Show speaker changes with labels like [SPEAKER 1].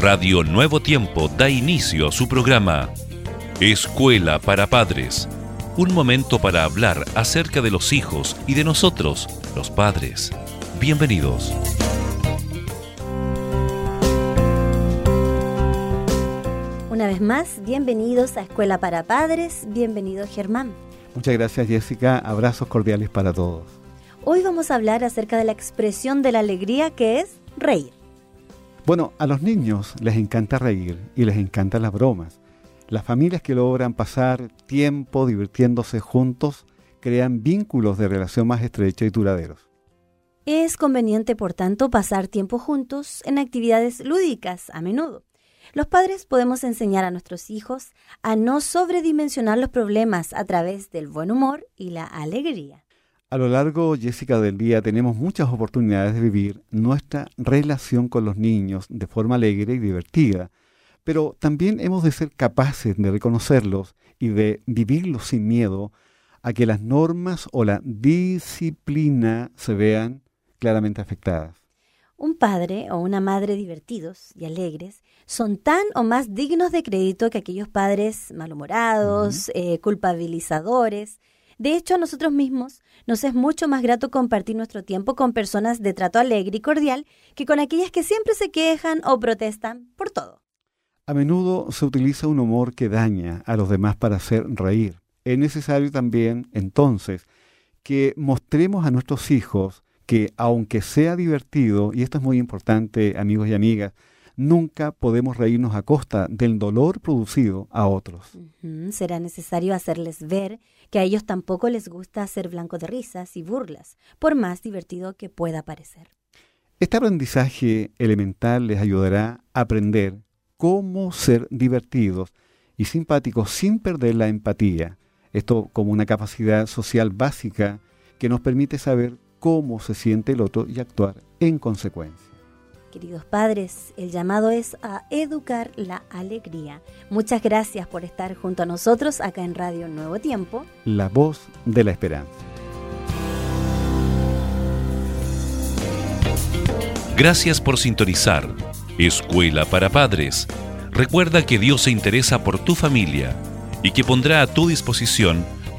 [SPEAKER 1] Radio Nuevo Tiempo da inicio a su programa Escuela para Padres. Un momento para hablar acerca de los hijos y de nosotros, los padres. Bienvenidos.
[SPEAKER 2] Una vez más, bienvenidos a Escuela para Padres. Bienvenido Germán.
[SPEAKER 3] Muchas gracias Jessica. Abrazos cordiales para todos.
[SPEAKER 2] Hoy vamos a hablar acerca de la expresión de la alegría que es reír.
[SPEAKER 3] Bueno, a los niños les encanta reír y les encantan las bromas. Las familias que logran pasar tiempo divirtiéndose juntos crean vínculos de relación más estrechos y duraderos.
[SPEAKER 2] Es conveniente, por tanto, pasar tiempo juntos en actividades lúdicas a menudo. Los padres podemos enseñar a nuestros hijos a no sobredimensionar los problemas a través del buen humor y la alegría.
[SPEAKER 3] A lo largo, Jessica, del día tenemos muchas oportunidades de vivir nuestra relación con los niños de forma alegre y divertida, pero también hemos de ser capaces de reconocerlos y de vivirlos sin miedo a que las normas o la disciplina se vean claramente afectadas.
[SPEAKER 2] Un padre o una madre divertidos y alegres son tan o más dignos de crédito que aquellos padres malhumorados, eh, culpabilizadores, de hecho, a nosotros mismos nos es mucho más grato compartir nuestro tiempo con personas de trato alegre y cordial que con aquellas que siempre se quejan o protestan por todo.
[SPEAKER 3] A menudo se utiliza un humor que daña a los demás para hacer reír. Es necesario también, entonces, que mostremos a nuestros hijos que aunque sea divertido, y esto es muy importante, amigos y amigas, nunca podemos reírnos a costa del dolor producido a otros.
[SPEAKER 2] Será necesario hacerles ver que a ellos tampoco les gusta ser blanco de risas y burlas, por más divertido que pueda parecer.
[SPEAKER 3] Este aprendizaje elemental les ayudará a aprender cómo ser divertidos y simpáticos sin perder la empatía. Esto como una capacidad social básica que nos permite saber cómo se siente el otro y actuar en consecuencia.
[SPEAKER 2] Queridos padres, el llamado es a educar la alegría. Muchas gracias por estar junto a nosotros acá en Radio Nuevo Tiempo.
[SPEAKER 3] La voz de la esperanza.
[SPEAKER 1] Gracias por sintonizar. Escuela para Padres. Recuerda que Dios se interesa por tu familia y que pondrá a tu disposición